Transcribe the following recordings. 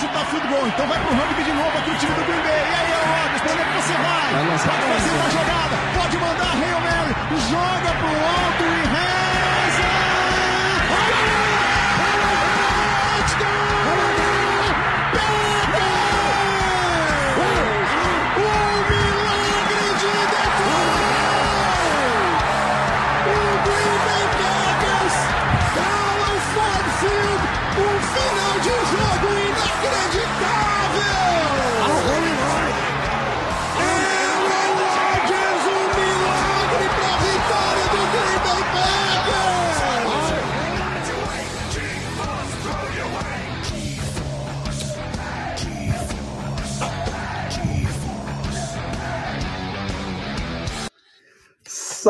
chutar field goal. Então vai pro rugby de novo aqui o time do Green Bay. E aí, Rodgers, pra onde é que você vai? Pode fazer uma jogada, pode mandar Hail Mary, joga pro alto e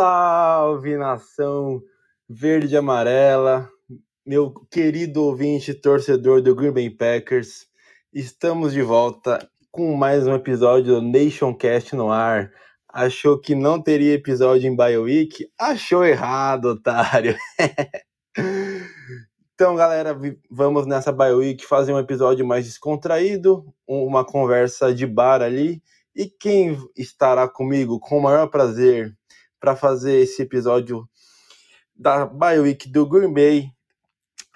Salve nação verde e amarela, meu querido ouvinte torcedor do Green Bay Packers. Estamos de volta com mais um episódio do Nation Cast no ar. Achou que não teria episódio em BioWeek? Achou errado, otário. então, galera, vamos nessa BioWeek fazer um episódio mais descontraído, um- uma conversa de bar ali. E quem estará comigo com o maior prazer para fazer esse episódio da BioWeek do Green Bay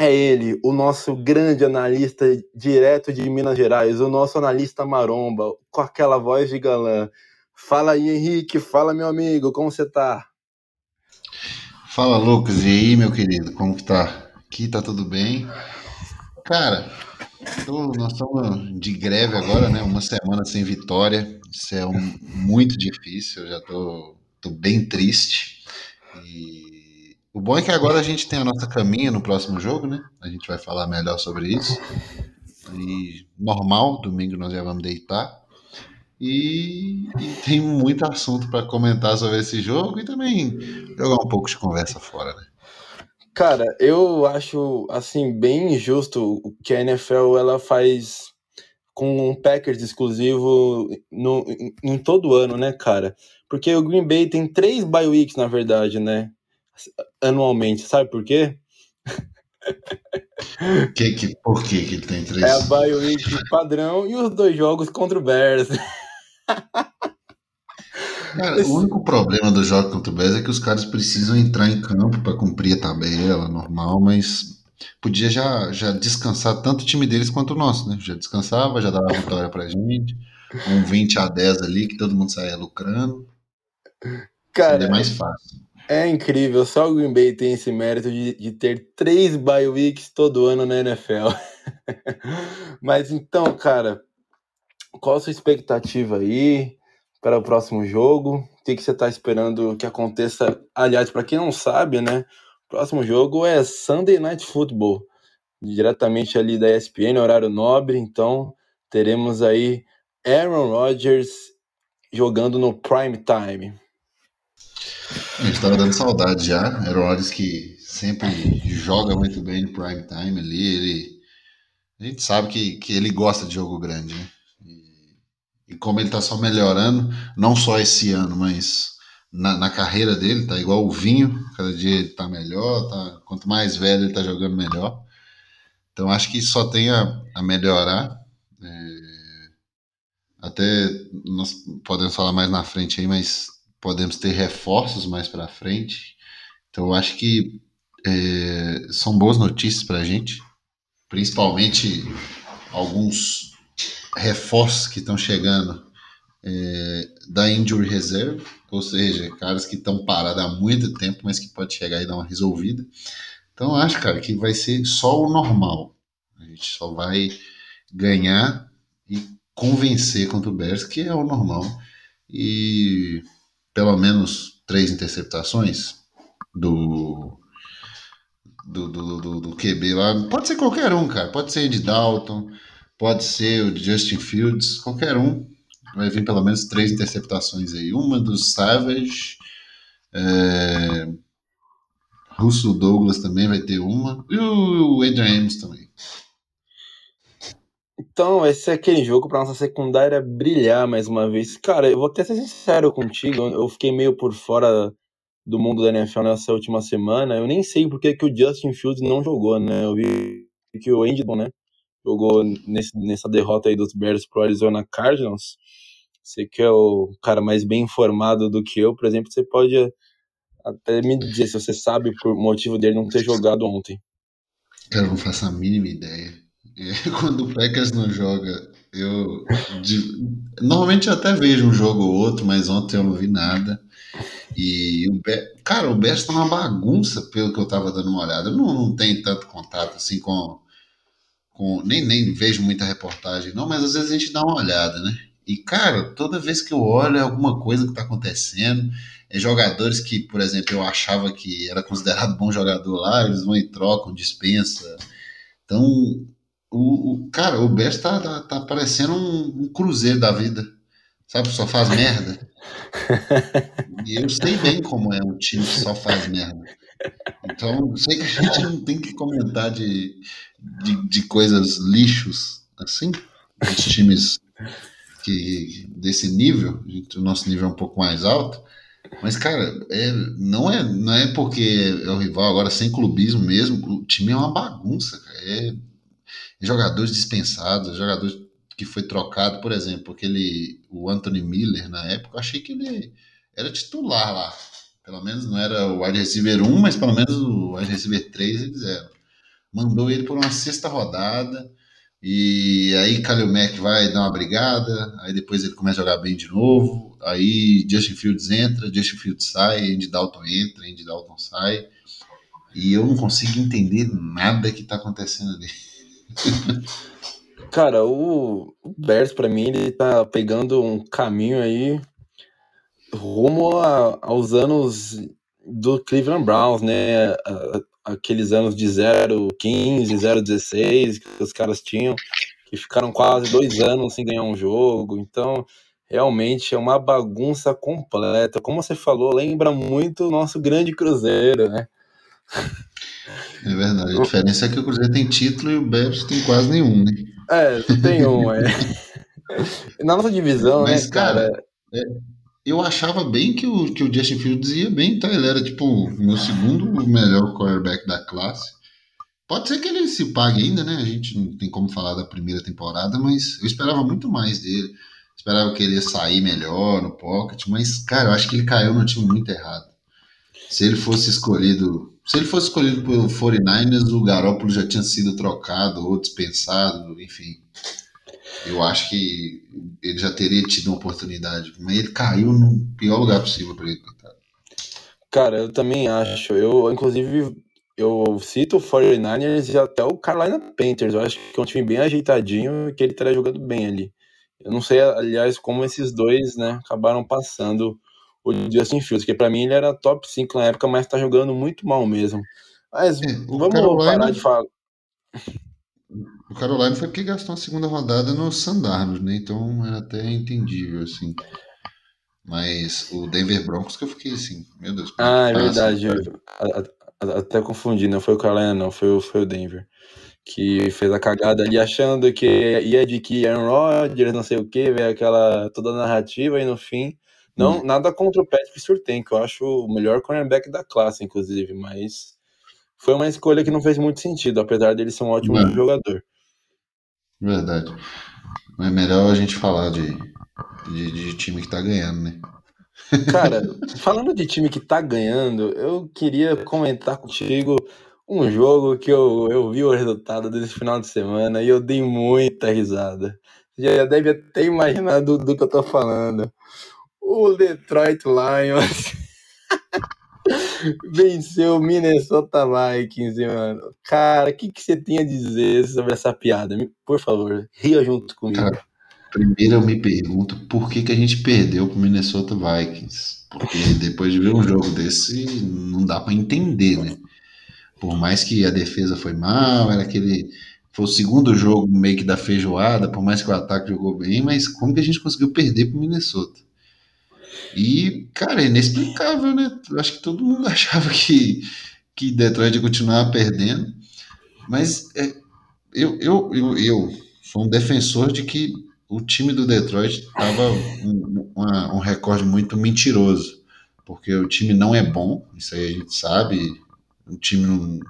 é ele, o nosso grande analista direto de Minas Gerais, o nosso analista maromba, com aquela voz de galã. Fala aí, Henrique, fala, meu amigo, como você tá? Fala, Lucas, e aí, meu querido, como que tá? Aqui tá tudo bem? Cara, nós estamos de greve agora, né? Uma semana sem vitória. Isso é um- muito difícil, eu já tô bem triste. E o bom é que agora a gente tem a nossa caminha no próximo jogo, né? A gente vai falar melhor sobre isso. E normal, domingo nós já vamos deitar. E, e tem muito assunto para comentar sobre esse jogo e também jogar um pouco de conversa fora, né? Cara, eu acho assim bem injusto o que a NFL ela faz com um Packers exclusivo no, em, em todo ano, né, cara? Porque o Green Bay tem três bye weeks, na verdade, né? Anualmente, sabe por quê? Que, que, por que, que ele tem três? É a bye week padrão e os dois jogos contra o Bears. Cara, o único problema do jogo contra o Bears é que os caras precisam entrar em campo para cumprir a tabela normal, mas podia já, já descansar tanto o time deles quanto o nosso, né? Já descansava, já dava vitória pra gente. Um 20 a 10 ali que todo mundo saia lucrando. Cara, mais fácil. é incrível. Só o Green Bay tem esse mérito de, de ter três bye weeks todo ano na NFL. Mas então, cara, qual a sua expectativa aí para o próximo jogo? O que, que você está esperando que aconteça? Aliás, para quem não sabe, né? O próximo jogo é Sunday Night Football, diretamente ali da ESPN, horário nobre. Então, teremos aí Aaron Rodgers jogando no prime time. A gente tava dando saudade já. Era o Rodgers que sempre joga muito bem no prime time ali. Ele, a gente sabe que, que ele gosta de jogo grande, né? E, e como ele tá só melhorando, não só esse ano, mas na, na carreira dele, tá igual o vinho. Cada dia ele tá melhor. Tá, quanto mais velho ele tá jogando, melhor. Então acho que só tem a, a melhorar. É, até nós podemos falar mais na frente aí, mas podemos ter reforços mais para frente. Então eu acho que é, são boas notícias para a gente, principalmente alguns reforços que estão chegando é, da injury reserve, ou seja, caras que estão parados há muito tempo, mas que pode chegar e dar uma resolvida. Então acho, cara, que vai ser só o normal. A gente só vai ganhar e convencer contra o Bears, que é o normal. E pelo menos três interceptações do do, do, do, do QB lá. Pode ser qualquer um, cara. Pode ser de Dalton, pode ser o Justin Fields, qualquer um. Vai vir pelo menos três interceptações aí. Uma do Savage, é... Russell Douglas também vai ter uma. E o Adrian Amos também. Então, esse é aquele jogo para nossa secundária brilhar mais uma vez. Cara, eu vou até ser sincero contigo, eu fiquei meio por fora do mundo da NFL nessa última semana. Eu nem sei porque que o Justin Fields não jogou, né? Eu vi que o Andrew, né, jogou nesse, nessa derrota aí dos Bears pro Arizona Cardinals. Você que é o cara mais bem informado do que eu, por exemplo, você pode até me dizer se você sabe por motivo dele não ter jogado ontem. Cara, eu não faço a mínima ideia. Quando o Packers não joga, eu. De, normalmente eu até vejo um jogo ou outro, mas ontem eu não vi nada. E o Be cara, o Bears tá uma bagunça, pelo que eu tava dando uma olhada. Eu não, não tenho tanto contato assim com. com nem, nem vejo muita reportagem, não, mas às vezes a gente dá uma olhada, né? E, cara, toda vez que eu olho é alguma coisa que tá acontecendo. É jogadores que, por exemplo, eu achava que era considerado bom jogador lá, eles vão e trocam, dispensa. Então, o, o cara, o Bears tá, tá, tá parecendo um, um cruzeiro da vida. Sabe, só faz merda. E eu sei bem como é um time que só faz merda. Então, sei que a gente não tem que comentar de, de, de coisas lixos assim, dos times que, desse nível, o nosso nível é um pouco mais alto. Mas, cara, é, não, é, não é porque é o rival, agora sem clubismo mesmo, o time é uma bagunça. É, é jogadores dispensados, jogadores que foi trocado, por exemplo, aquele o Anthony Miller na época, eu achei que ele era titular lá. Pelo menos não era o wide receiver 1, mas pelo menos o wide receiver 3 eles eram. Mandou ele por uma sexta rodada, e aí Kalil Mack vai dar uma brigada, aí depois ele começa a jogar bem de novo, aí Justin Fields entra, Justin Fields sai, Andy Dalton entra, Andy Dalton sai, e eu não consigo entender nada que tá acontecendo ali. Cara, o Bears, para mim, ele tá pegando um caminho aí rumo a, aos anos do Cleveland Browns, né? Aqueles anos de 0,15, 0,16 que os caras tinham, que ficaram quase dois anos sem ganhar um jogo. Então, realmente é uma bagunça completa. Como você falou, lembra muito o nosso grande Cruzeiro, né? É verdade. A diferença é que o Cruzeiro tem título e o Bears tem quase nenhum, né? É, tem um, é. Na nossa divisão, Mas, né, cara? cara é, eu achava bem que o, que o Justin Fields ia bem, tá? Ele era, tipo, o meu segundo melhor quarterback da classe. Pode ser que ele se pague ainda, né? A gente não tem como falar da primeira temporada, mas eu esperava muito mais dele. Esperava que ele ia sair melhor no pocket, mas, cara, eu acho que ele caiu no time muito errado. Se ele fosse escolhido se ele fosse escolhido pelo 49ers, o Garoppolo já tinha sido trocado ou dispensado, enfim. Eu acho que ele já teria tido uma oportunidade, mas ele caiu no pior lugar possível para ele. Cara, eu também acho. Eu, inclusive, eu cito o 49ers e até o Carolina Panthers. Eu acho que é um time bem ajeitadinho e que ele estaria jogando bem ali. Eu não sei, aliás, como esses dois, né, acabaram passando o Justin Fields, que para mim ele era top 5 na época, mas tá jogando muito mal mesmo. Mas é, vamos Carolina, parar de falar. O Carolina foi porque gastou a segunda rodada no Sandarnos, né? Então é até entendível, assim. Mas o Denver Broncos que eu fiquei assim, meu Deus. Ah, é verdade. até confundi, não foi o Carolina, não, foi o, foi o Denver. Que fez a cagada ali achando que ia de que Aaron Rodgers, não sei o que, veio aquela toda a narrativa e no fim não, hum. nada contra o Patrick Surtain, que eu acho o melhor cornerback da classe, inclusive, mas foi uma escolha que não fez muito sentido, apesar dele ser um ótimo jogador. Verdade. É melhor a gente falar de, de, de, time que tá ganhando, né? Cara, falando de time que tá ganhando, eu queria comentar contigo um jogo que eu, eu vi o resultado desse final de semana e eu dei muita risada. Já deve ter imaginado do, do que eu tô falando. O Detroit Lions venceu o Minnesota Vikings, mano. Cara, o que, que você tem a dizer sobre essa piada? Por favor, ria junto comigo. Cara, primeiro eu me pergunto por que, que a gente perdeu pro Minnesota Vikings. Porque depois de ver um jogo desse, não dá para entender, né? Por mais que a defesa foi mal, era aquele. Foi o segundo jogo meio que da feijoada, por mais que o ataque jogou bem, mas como que a gente conseguiu perder pro Minnesota? E, cara, é inexplicável, né? Acho que todo mundo achava que, que Detroit ia continuar perdendo. Mas é, eu, eu, eu, eu sou um defensor de que o time do Detroit estava um, um recorde muito mentiroso. Porque o time não é bom, isso aí a gente sabe. O time não,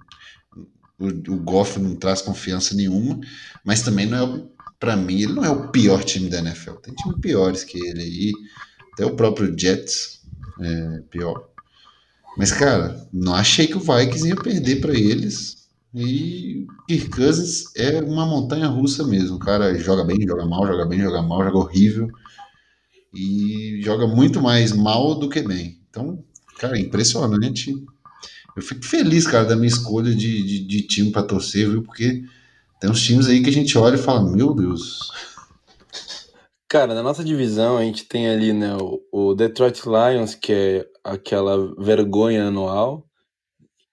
O, o Goff não traz confiança nenhuma, mas também não é, para mim, ele não é o pior time da NFL. Tem times piores que ele aí, até o próprio Jets é pior. Mas, cara, não achei que o Vikings ia perder para eles. E Kirk Cousins é uma montanha russa mesmo. O cara joga bem, joga mal, joga bem, joga mal, joga horrível. E joga muito mais mal do que bem. Então, cara, impressionante. Eu fico feliz, cara, da minha escolha de, de, de time para torcer, viu? Porque tem uns times aí que a gente olha e fala, meu Deus. Cara, na nossa divisão a gente tem ali, né, o, Detroit Lions, que é aquela vergonha anual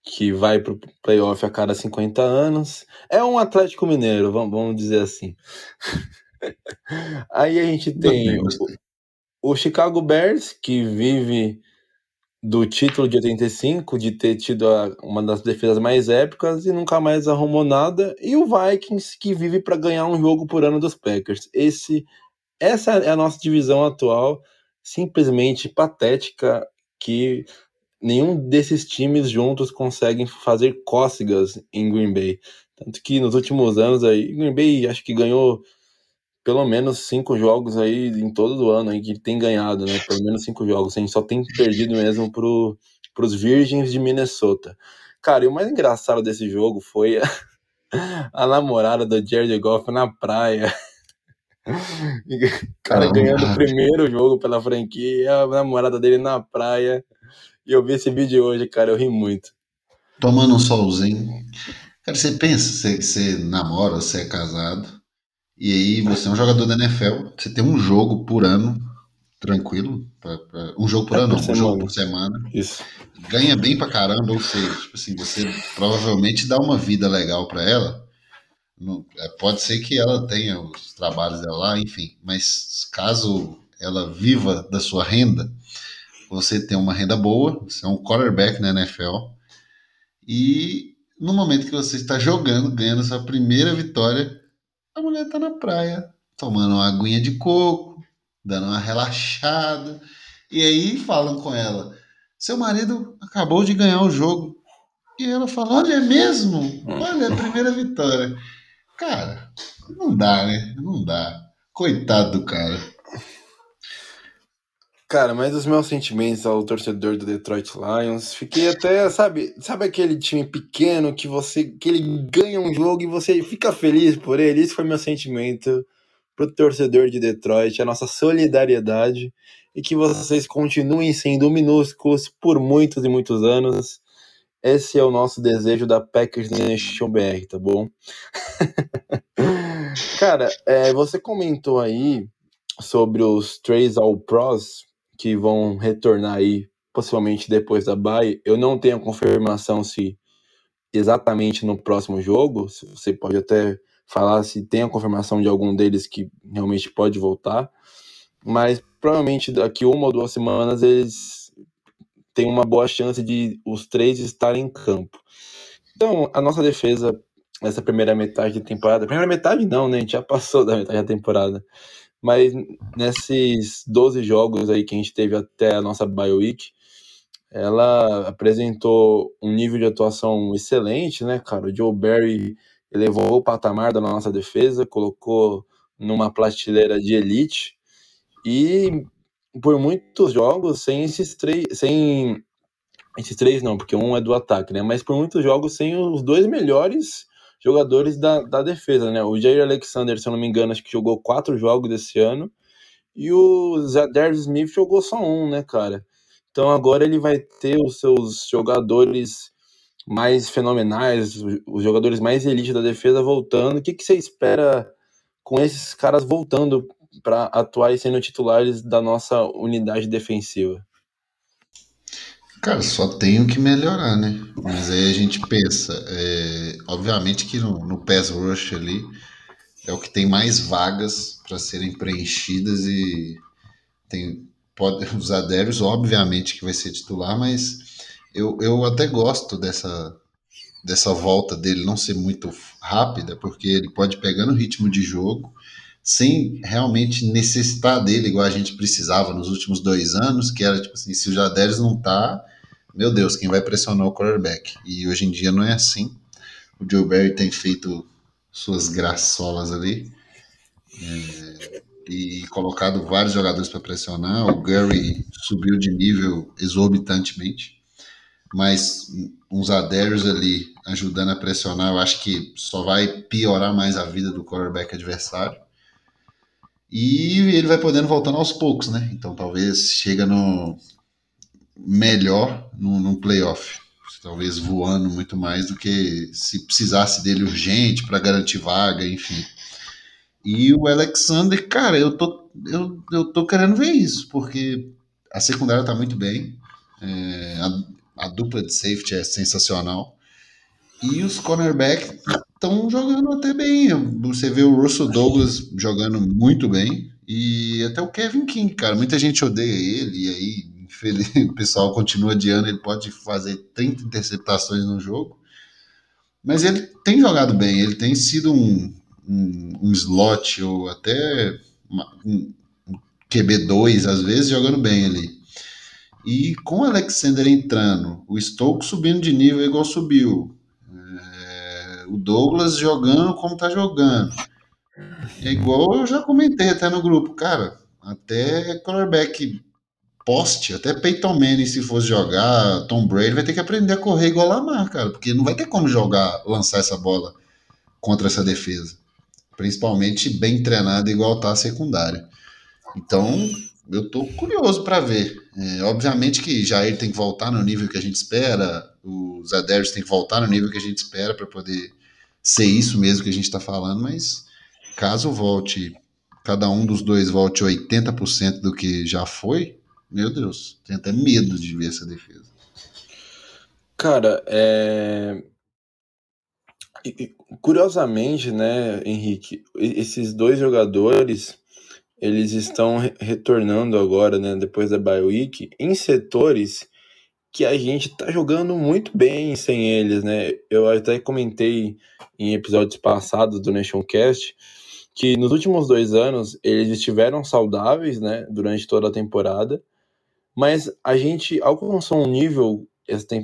que vai pro playoff a cada 50 anos. É um Atlético Mineiro, vamos, vamos dizer assim. Aí a gente tem o, o, Chicago Bears, que vive do título de 85, de ter tido a, uma das defesas mais épicas e nunca mais arrumou nada, e o Vikings, que vive para ganhar um jogo por ano dos Packers. Esse, essa é a nossa divisão atual, simplesmente patética, que nenhum desses times juntos conseguem fazer cócegas em Green Bay. Tanto que nos últimos anos aí, Green Bay acho que ganhou pelo menos cinco jogos aí em todo o ano aí que tem ganhado, né? Pelo menos cinco jogos. A gente só tem perdido mesmo pro, pros Virgens de Minnesota. Cara, e o mais engraçado desse jogo foi a, a namorada do Jared Goff na praia. cara ganhando o primeiro jogo pela franquia, a namorada dele na praia. E eu vi esse vídeo hoje, cara, eu ri muito. Tomando um solzinho. Cara, você pensa, você, você namora, você é casado, e aí você é um jogador da NFL, você tem um jogo por ano, tranquilo, pra, pra, um jogo por é ano, por não, um jogo por semana. Isso. Ganha bem pra caramba, ou seja, tipo assim, você provavelmente dá uma vida legal para ela. É, pode ser que ela tenha os trabalhos dela lá, enfim, mas caso ela viva da sua renda, você tem uma renda boa, você é um quarterback na NFL, e no momento que você está jogando, ganhando sua primeira vitória, a mulher está na praia, tomando uma aguinha de coco, dando uma relaxada, e aí falam com ela: seu marido acabou de ganhar o jogo. E ela fala: olha, é mesmo? Olha, a primeira vitória. Cara, não dá, né? Não dá. Coitado do cara. Cara, mas os meus sentimentos ao torcedor do Detroit Lions, fiquei até, sabe, sabe aquele time pequeno que você que ele ganha um jogo e você fica feliz por ele? Isso foi meu sentimento pro torcedor de Detroit, a nossa solidariedade e que vocês continuem sendo minúsculos por muitos e muitos anos. Esse é o nosso desejo da Packers Nation BR, tá bom? Cara, é, você comentou aí sobre os três All Pros que vão retornar aí possivelmente depois da bye. Eu não tenho confirmação se exatamente no próximo jogo, você pode até falar se tem a confirmação de algum deles que realmente pode voltar, mas provavelmente daqui uma ou duas semanas eles têm uma boa chance de os três estarem em campo. Então, a nossa defesa nessa primeira metade de temporada, primeira metade não, né? A gente já passou da metade da temporada. Mas nesses 12 jogos aí que a gente teve até a nossa bye week, ela apresentou um nível de atuação excelente, né, cara? O Joe Barry elevou o patamar da nossa defesa, colocou numa prateleira de elite e por muitos jogos sem esses três, sem esses três não, porque um é do ataque, né? Mas por muitos jogos sem os dois melhores jogadores da, da defesa, né? O Jair Alexander, se eu não me engano, acho que jogou quatro jogos desse ano. E o Zadar Smith jogou só um, né, cara? Então agora ele vai ter os seus jogadores mais fenomenais, os jogadores mais elite da defesa voltando. O que, que você espera com esses caras voltando para atuar e sendo titulares da nossa unidade defensiva? Cara, só tenho que melhorar, né? Mas aí a gente pensa, é, obviamente que no, no pass rush ali é o que tem mais vagas para serem preenchidas e tem pode usar Darius, obviamente que vai ser titular, mas eu, eu até gosto dessa dessa volta dele não ser muito rápida, porque ele pode pegar no ritmo de jogo sem realmente necessitar dele igual a gente precisava nos últimos dois anos, que era tipo assim, se o Jadérios não tá, meu Deus, quem vai pressionar o quarterback? E hoje em dia não é assim. o Joe Barry tem feito suas graçolas ali. É, e colocado vários jogadores para pressionar. O Gary subiu de nível exorbitantemente, mas uns adérios ali ajudando a pressionar, eu acho que só vai piorar mais a vida do quarterback adversário. E ele vai podendo voltando aos poucos, né? Então talvez chega no melhor no, no playoff. Talvez voando muito mais do que se precisasse dele urgente para garantir vaga, enfim. E o Alexander, cara, eu tô, eu, eu tô querendo ver isso, porque a secundária tá muito bem, é, a, a, dupla de safety é sensacional, e os cornerbacks estão jogando até bem. Você vê o Russell Douglas jogando muito bem, e até o Kevin King, cara, muita gente odeia ele, e aí o pessoal continua adiando, ele pode fazer 30 interceptações no jogo, mas ele tem jogado bem, ele tem sido um, um, um slot ou até uma, um, um QB2 às vezes jogando bem ali. E com o Alexander entrando, o Stokes subindo de nível igual subiu, o Douglas jogando como tá jogando. É igual eu já comentei até no grupo, cara, até quarterback poste, até Peyton Manning se fosse jogar, Tom Brady vai ter que aprender a correr igual Lamar, cara, porque não vai ter como jogar, lançar essa bola contra essa defesa principalmente bem treinado igual tá a secundária. Então, eu tô curioso para ver. É, obviamente que Jair tem que voltar no nível que a gente espera, os Adérios tem que voltar no nível que a gente espera para poder ser isso mesmo que a gente está falando, mas caso volte, cada um dos dois volte 80% do que já foi, meu Deus, tenho até medo de ver essa defesa. Cara, é... Curiosamente, né, Henrique, esses dois jogadores, eles estão retornando agora, né, depois da bye week, em setores que a gente tá jogando muito bem sem eles, né? Eu até comentei em episódios passados do Nationcast que nos últimos dois anos eles estiveram saudáveis, né, durante toda a temporada, mas a gente alcançou um nível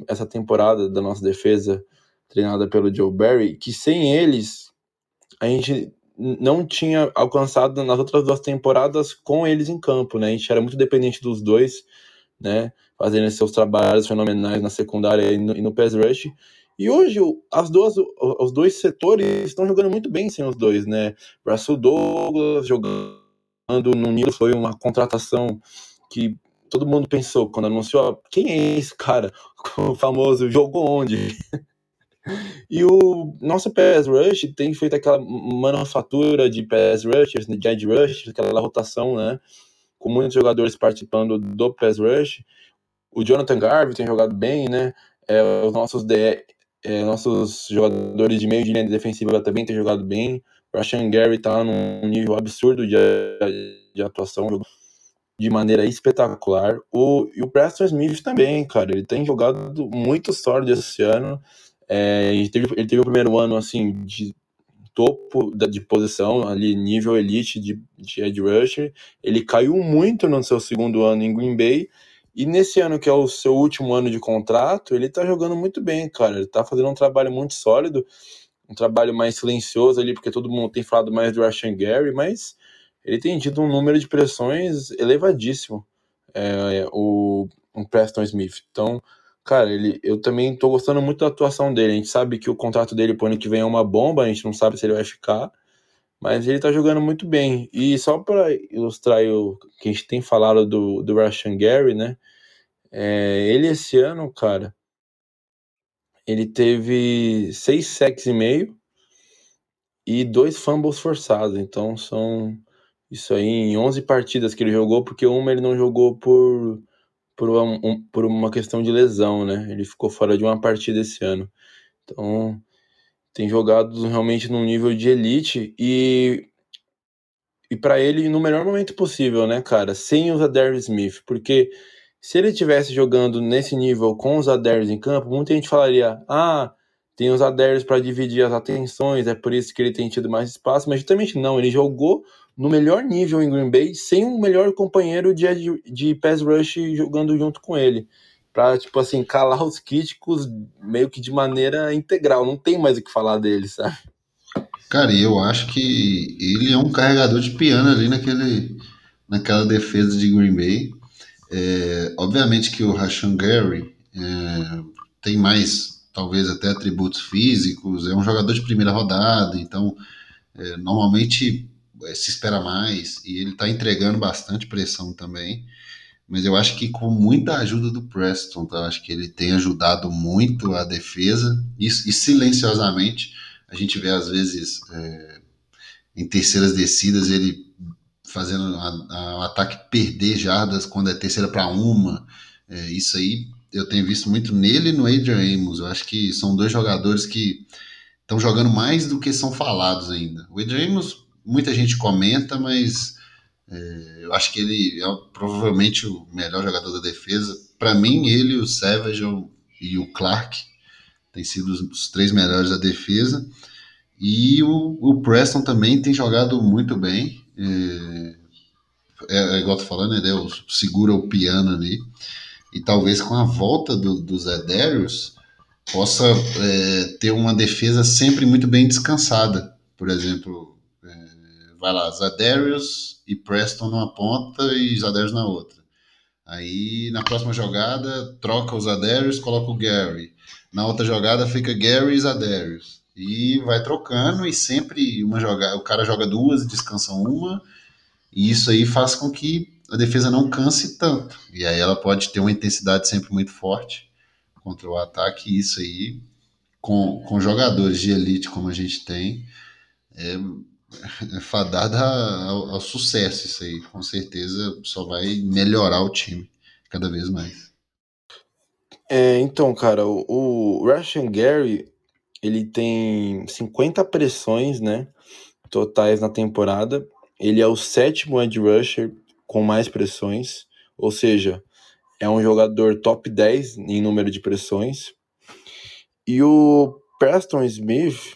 essa temporada da nossa defesa treinada pelo Joe Barry, que sem eles a gente não tinha alcançado nas outras duas temporadas com eles em campo, né? A gente era muito dependente dos dois, né? Fazendo seus trabalhos fenomenais na secundária e no, e no pass rush. E hoje as duas, os dois setores estão jogando muito bem sem os dois, né? Russell Douglas jogando no Nilo foi uma contratação que todo mundo pensou quando anunciou, quem é esse cara? O famoso jogou onde? E o nosso pass rush tem feito aquela manufatura de pass rushers, de edge rush, aquela rotação, né? Com muitos jogadores participando do pass rush. O Jonathan Garvey tem jogado bem, né? É, os nossos, de, é, nossos jogadores de meio de linha defensiva também têm jogado bem. O Rashan Gary tá num nível absurdo de, de atuação, de maneira espetacular. O, e o Preston Smith também, cara, ele tem jogado muito sólido esse ano. É, ele, teve, ele teve o primeiro ano assim de topo de posição, ali nível elite de, de edge rusher. Ele caiu muito no seu segundo ano em Green Bay. E nesse ano, que é o seu último ano de contrato, ele tá jogando muito bem, cara. Ele tá fazendo um trabalho muito sólido, um trabalho mais silencioso ali, porque todo mundo tem falado mais do Rashan Gary, mas ele tem tido um número de pressões elevadíssimo, é, o, o Preston Smith. Então, Cara, ele, eu também tô gostando muito da atuação dele. A gente sabe que o contrato dele pro ano que vem é uma bomba, a gente não sabe se ele vai ficar, mas ele tá jogando muito bem. E só para ilustrar o que a gente tem falado do, do Rashan Gary, né? É, ele esse ano, cara, ele teve seis sacks e meio e dois fumbles forçados. Então são isso aí em 11 partidas que ele jogou, porque uma ele não jogou por por uma, um, por uma questão de lesão, né? Ele ficou fora de uma partida esse ano. Então, tem jogado realmente num nível de elite e e para ele no melhor momento possível, né, cara? Sem os Adair Smith, porque se ele tivesse jogando nesse nível com os Adairs em campo, muita gente falaria: "Ah, tem os Adairs para dividir as atenções, é por isso que ele tem tido mais espaço", mas justamente não, ele jogou no melhor nível em Green Bay, sem um melhor companheiro de, de pass rush jogando junto com ele. Pra, tipo assim, calar os críticos meio que de maneira integral. Não tem mais o que falar dele, sabe? Cara, e eu acho que ele é um carregador de piano ali naquele, naquela defesa de Green Bay. É, obviamente que o Rashan Gary é, tem mais, talvez até atributos físicos, é um jogador de primeira rodada, então é, normalmente é, se espera mais e ele está entregando bastante pressão também. Mas eu acho que com muita ajuda do Preston, tá? eu acho que ele tem ajudado muito a defesa e, e silenciosamente a gente vê às vezes é, em terceiras descidas ele fazendo o ataque perder jardas quando é terceira para uma. É, isso aí eu tenho visto muito nele e no Adrian Amos. Eu acho que são dois jogadores que estão jogando mais do que são falados ainda. O Adrian Amos, muita gente comenta, mas é, eu acho que ele é provavelmente o melhor jogador da defesa. Para mim, ele, o Savage e o Clark têm sido os três melhores da defesa. E o, o Preston também tem jogado muito bem. É, é, é igual tô falando, ele é segura o piano ali. E talvez com a volta do, do Zé Darius possa é, ter uma defesa sempre muito bem descansada. Por exemplo, é, vai lá, Zadarius e Preston numa ponta e Zadarius na outra. Aí na próxima jogada troca os Zadarius, coloca o Gary. Na outra jogada fica Gary e Zadarius. E vai trocando e sempre uma jogada, o cara joga duas e descansa uma. E isso aí faz com que a defesa não canse tanto. E aí ela pode ter uma intensidade sempre muito forte contra o ataque. E isso aí, com, com jogadores de elite como a gente tem, é fadada ao, ao sucesso. Isso aí, com certeza, só vai melhorar o time cada vez mais. É, então, cara, o, o Russian Gary ele tem 50 pressões, né, totais na temporada. Ele é o sétimo edge rusher com mais pressões, ou seja, é um jogador top 10 em número de pressões. E o Preston Smith,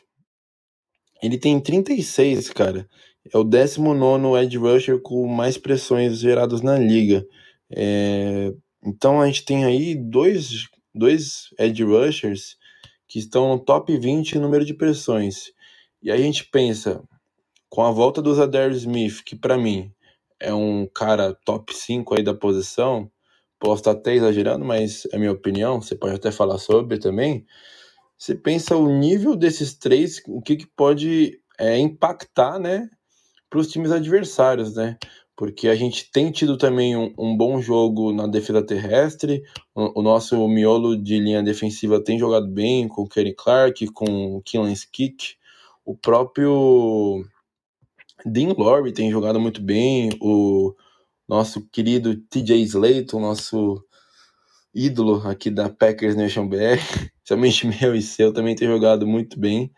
ele tem 36, cara. É o 19 edge rusher com mais pressões geradas na liga. É... Então a gente tem aí dois, dois edge rushers que estão no top 20 em número de pressões. E aí a gente pensa, com a volta do Zadar Smith, que para mim é um cara top 5 aí da posição, posso estar até exagerando, mas é minha opinião, você pode até falar sobre também. Você pensa o nível desses três, o que, que pode é, impactar, né, para os times adversários, né? porque a gente tem tido também um, um bom jogo na defesa terrestre. O, o, nosso miolo de linha defensiva tem jogado bem com o Kenny Clark, com o Killen Kick. O próprio Dean Lowry tem jogado muito bem. O nosso querido TJ Slayton, nosso ídolo aqui da Packers Nation BR, somente meu e seu, também tem jogado muito bem.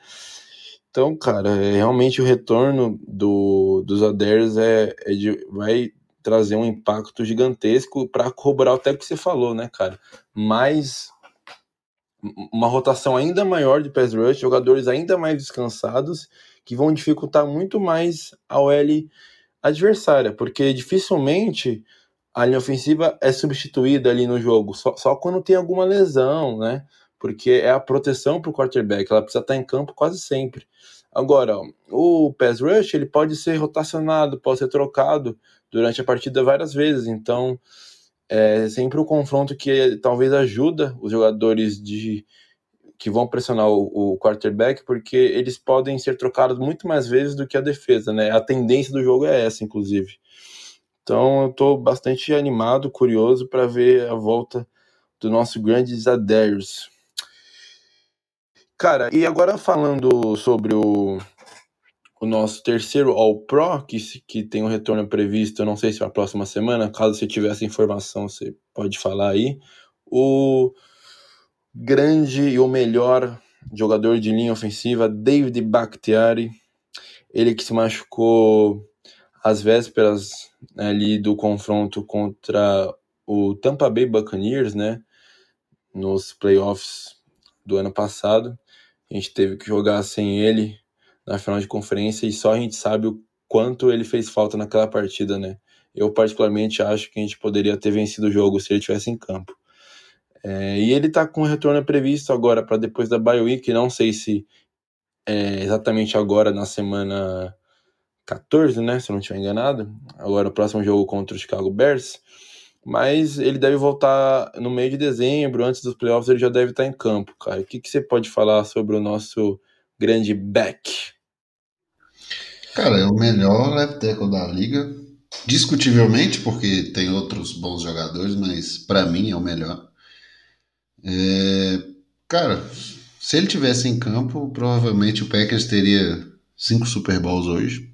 Então, cara, é, realmente o retorno do, dos Adairs é, é de, vai trazer um impacto gigantesco para corroborar até o que você falou, né, cara? Mais uma rotação ainda maior de pass rush, jogadores ainda mais descansados, que vão dificultar muito mais a OL adversária, porque dificilmente a linha ofensiva é substituída ali no jogo, só, só quando tem alguma lesão, né? Porque é a proteção para o quarterback, ela precisa estar em campo quase sempre. Agora, o pass rush ele pode ser rotacionado, pode ser trocado durante a partida várias vezes, então é sempre um confronto que talvez ajuda os jogadores de que vão pressionar o, o, quarterback, porque eles podem ser trocados muito mais vezes do que a defesa, né? A tendência do jogo é essa, inclusive. Então eu estou bastante animado, curioso para ver a volta do nosso grande Zadarius. Cara, e agora falando sobre o, o nosso terceiro All Pro, que, que tem um retorno previsto, não sei se é a próxima semana, caso você tiver essa informação, você pode falar aí. O grande e o melhor jogador de linha ofensiva, David Bakhtiari, ele que se machucou às vésperas ali do confronto contra o Tampa Bay Buccaneers, né, nos playoffs do ano passado. A gente teve que jogar sem ele na final de conferência e só a gente sabe o quanto ele fez falta naquela partida, né? Eu particularmente acho que a gente poderia ter vencido o jogo se ele tivesse em campo. É, e ele tá com retorno previsto agora para depois da bye week, não sei se é exatamente agora na semana 14, né, se eu não estiver enganado. Agora o próximo jogo contra o Chicago Bears. Mas ele deve voltar no meio de dezembro, antes dos playoffs ele já deve estar em campo, cara. O que, que você pode falar sobre o nosso grande back? Cara, é o melhor left tackle da liga, discutivelmente, porque tem outros bons jogadores, mas para mim é o melhor. É, cara, se ele tivesse em campo, provavelmente o Packers teria cinco Super Bowls hoje,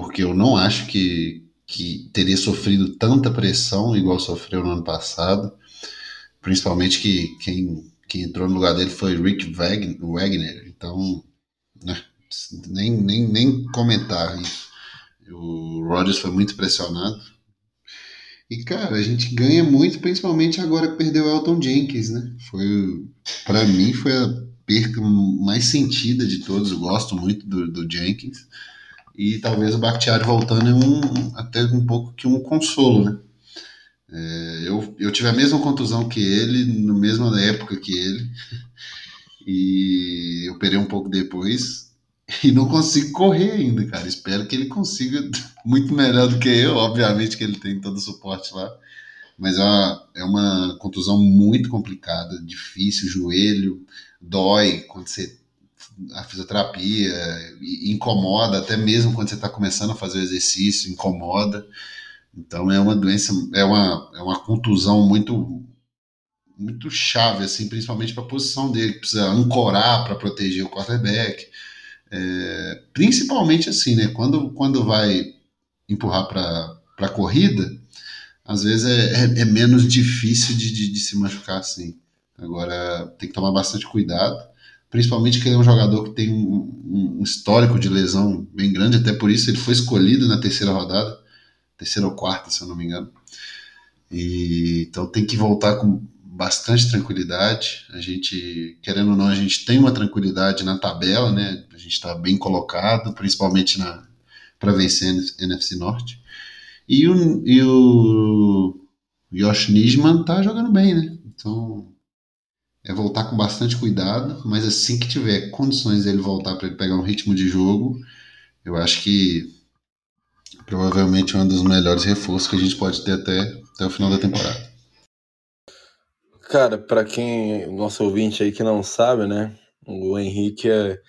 porque eu não acho que, que teria sofrido tanta pressão igual sofreu no ano passado, principalmente que quem, quem entrou no lugar dele foi Rick Wagner, então né, nem, nem, nem comentar isso. O Rodgers foi muito pressionado. E, cara, a gente ganha muito, principalmente agora que perdeu o Elton Jenkins, né? Foi, para mim, foi a perca mais sentida de todos. Gosto muito do, do Jenkins. E talvez o Bakhtiari voltando é um, até um pouco que um consolo, né? É, eu, eu tive a mesma contusão que ele, na mesma época que ele. E operei um pouco depois e não consigo correr ainda, cara. Espero que ele consiga muito melhor do que eu. Obviamente que ele tem todo o suporte lá. Mas é uma, é uma contusão muito complicada, difícil, joelho, dói quando você a fisioterapia, incomoda, até mesmo quando você está começando a fazer o exercício, incomoda. Então é uma doença, é uma, é uma contusão muito muito chave, assim, principalmente para a posição dele, precisa ancorar para proteger o quarterback. É, principalmente assim, né? Quando, quando vai empurrar para a corrida, às vezes é, é, é menos difícil de, de, de, se machucar assim. Agora tem que tomar bastante cuidado, principalmente que ele é um jogador que tem um, um histórico de lesão bem grande, até por isso ele foi escolhido na terceira rodada, terceira ou quarta, se eu não me engano. E, então tem que voltar com bastante tranquilidade. A gente, querendo ou não, a gente tem uma tranquilidade na tabela, né? A gente está bem colocado, principalmente na para vencer a NFC Norte. E o, e o Josh Nisman tá jogando bem, né? Então é voltar com bastante cuidado, mas assim que tiver condições dele voltar para ele pegar um ritmo de jogo, eu acho que provavelmente é um dos melhores reforços que a gente pode ter até, até o final da temporada. Cara, para quem, nosso ouvinte aí que não sabe, né? O Henrique é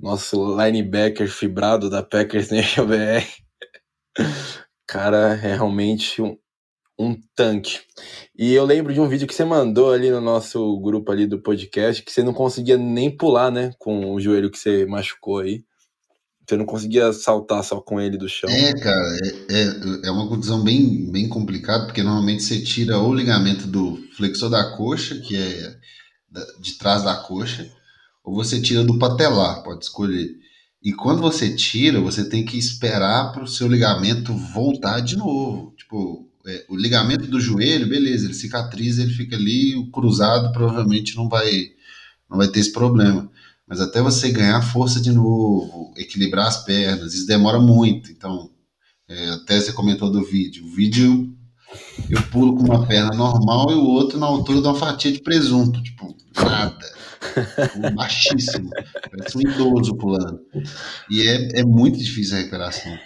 nosso linebacker fibrado da Packers Nation BR. Cara, é realmente um, um tanque. E eu lembro de um vídeo que você mandou ali no nosso grupo ali do podcast, que você não conseguia nem pular, né? Com o joelho que você machucou aí. Você não conseguia saltar só com ele do chão. É, cara, é, é, é uma condição bem, bem complicada, porque normalmente você tira o ligamento do flexor da coxa, que é de trás da coxa, ou você tira do patelar, pode escolher. E quando você tira, você tem que esperar para o seu ligamento voltar de novo. Tipo, o ligamento do joelho, beleza, ele cicatriza, ele fica ali, o cruzado provavelmente não vai, não vai ter esse problema mas até você ganhar força de novo, equilibrar as pernas, isso demora muito. Então, é, até você comentou do vídeo. O vídeo eu pulo com uma perna normal e o outro na altura de uma fatia de presunto, tipo, nada. Baixíssimo. Parece um idoso pulando. E é, é muito difícil a recuperação.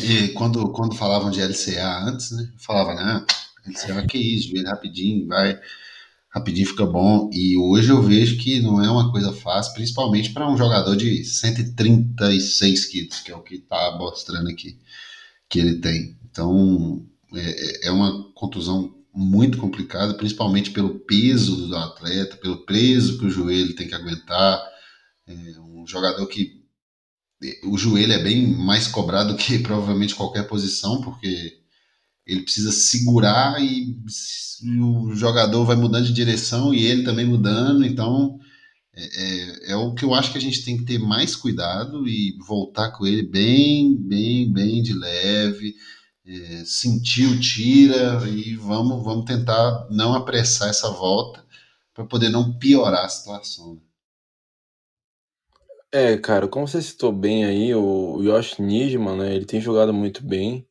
E quando, quando falavam de LCA antes, né? Falava, né? LCA que isso, joelho rapidinho, vai rapidinho fica bom. E hoje eu vejo que não é uma coisa fácil, principalmente para um jogador de 136 quilos, que é o que está mostrando aqui que ele tem. Então é, é, é uma contusão muito complicada, principalmente pelo peso do atleta, pelo peso que o joelho tem que aguentar. É um jogador que o joelho é bem mais cobrado que provavelmente qualquer posição, porque ele precisa segurar e, o jogador vai mudando de direção e ele também mudando. Então é, é, é, o que eu acho que a gente tem que ter mais cuidado e voltar com ele bem, bem, bem de leve. É, o tira e vamos, vamos tentar não apressar essa volta para poder não piorar a situação. É, cara, como você citou bem aí, o Yosh Nijman, né, ele tem jogado muito bem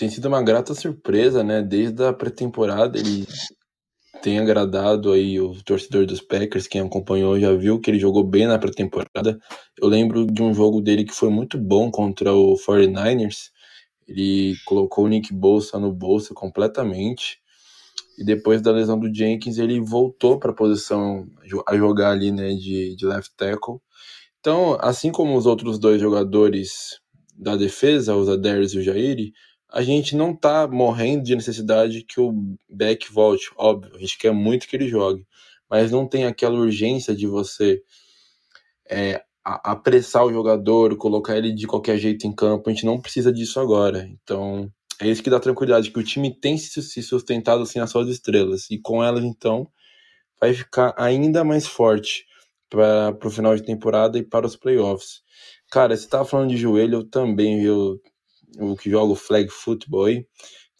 tem sido uma grata surpresa, né? Desde a pré-temporada ele tem agradado aí o torcedor dos Packers, quem acompanhou já viu que ele jogou bem na pré-temporada. Eu lembro de um jogo dele que foi muito bom contra o 49ers. Ele colocou o Nick Bolsa no bolso completamente. E depois da lesão do Jenkins, ele voltou para a posição a jogar ali, né, de, de left tackle. Então, assim como os outros dois jogadores da defesa, os Aders e o Jair, a gente não tá morrendo de necessidade que o Beck volte, óbvio, a gente quer muito que ele jogue, mas não tem aquela urgência de você é, apressar o jogador, colocar ele de qualquer jeito em campo, a gente não precisa disso agora. Então, é isso que dá tranquilidade, que o time tem se sustentado assim as suas estrelas, e com elas, então, vai ficar ainda mais forte para o final de temporada e para os playoffs. Cara, você tava falando de joelho, eu também, eu, eu que jogo flag football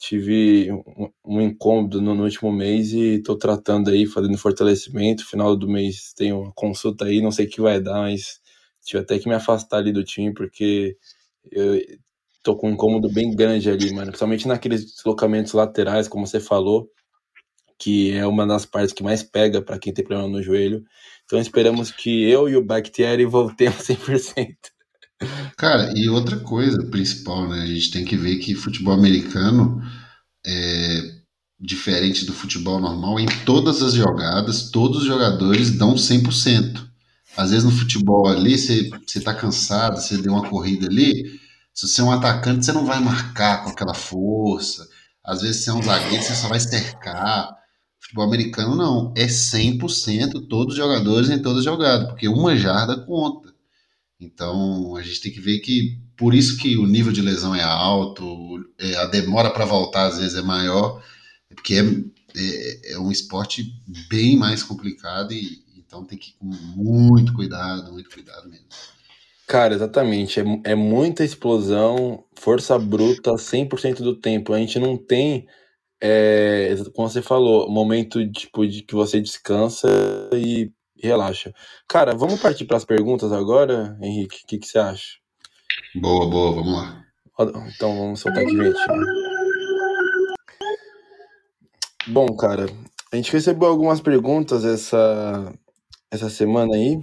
tive um, um incômodo no, no, último mês e tô tratando aí, fazendo fortalecimento. Final do mês tem uma consulta aí, não sei o que vai dar, mas tive até que me afastar ali do time, porque eu tô com um incômodo bem grande ali, mano. Principalmente naqueles deslocamentos laterais, como você falou, que é uma das partes que mais pega para quem tem problema no joelho. Então esperamos que eu e o Bactieri voltemos 100%. Cara, e outra coisa principal, né? A gente tem que ver que futebol americano é diferente do futebol normal. Em todas as jogadas, todos os jogadores dão 100%. Às vezes no futebol ali, você, você tá cansado, você deu uma corrida ali. Se você é um atacante, você não vai marcar com aquela força. Às vezes você é um zagueiro, você só vai cercar. Futebol americano não, é 100% todos os jogadores em toda jogada, porque uma jarda conta. Então a gente tem que ver que por isso que o nível de lesão é alto, é, a demora para voltar às vezes é maior, porque é, é, é, um esporte bem mais complicado e então tem que ir com muito cuidado, muito cuidado mesmo. Cara, exatamente. É, é muita explosão, força bruta 100% do tempo. A gente não tem é, como você falou, momento tipo, de que você descansa e relaxa. Cara, vamos partir para as perguntas agora, Henrique? O que, que você acha? Boa, boa, vamos lá. Então vamos soltar aqui, gente. Bom, cara, a gente recebeu algumas perguntas essa, essa semana aí.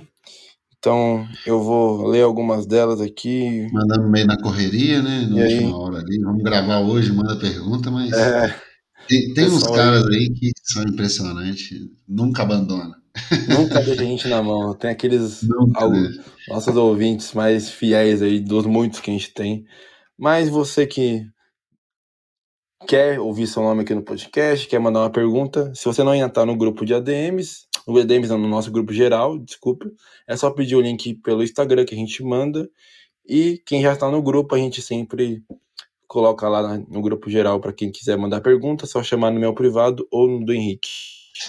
Então eu vou ler algumas delas aqui. Mandando meio na correria, né? Na e última aí? hora ali. Vamos gravar hoje, manda pergunta, mas. É. Tem, tem uns caras aí que são impressionantes, nunca abandona. Nunca deixa a gente na mão. Tem aqueles nossos ouvintes mais fiéis aí, dos muitos que a gente tem. Mas você que quer ouvir seu nome aqui no podcast, quer mandar uma pergunta, se você não ainda está no grupo de ADMs, no ADMs não, no nosso grupo geral, desculpa, é só pedir o link pelo Instagram que a gente manda. E quem já está no grupo, a gente sempre coloca lá no grupo geral para quem quiser mandar pergunta, só chamar no meu privado ou no do Henrique,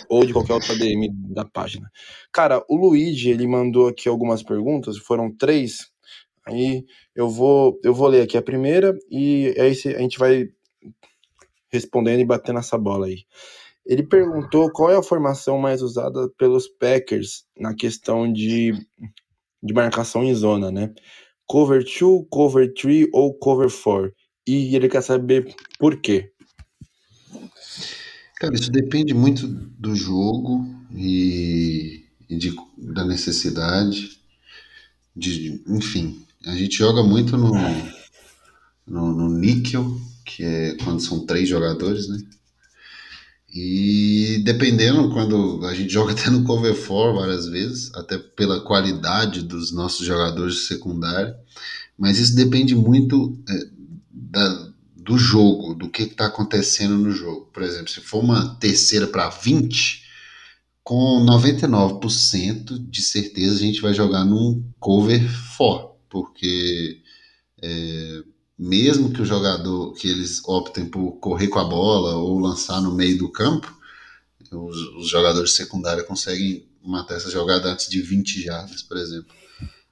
ou de qualquer outra DM da página. Cara, o Luigi, ele mandou aqui algumas perguntas, foram três. Aí eu vou, eu vou ler aqui a primeira e aí a gente vai respondendo e batendo essa bola aí. Ele perguntou qual é a formação mais usada pelos Packers na questão de, de marcação em zona, né? Cover 2, cover 3 ou cover 4? E ele quer saber por quê. Cara, isso depende muito do jogo e, e de, da necessidade. De, enfim, a gente joga muito no, no, no níquel, que é quando são três jogadores, né? E dependendo, quando a gente joga até no cover 4 várias vezes, até pela qualidade dos nossos jogadores secundários, mas isso depende muito é, da, do jogo, do que está acontecendo no jogo. Por exemplo, se for uma terceira para 20, com 99% de certeza a gente vai jogar num cover for, porque é, mesmo que o jogador que eles optem por correr com a bola ou lançar no meio do campo, os, os jogadores secundários conseguem matar essa jogada antes de 20 jardas, por exemplo.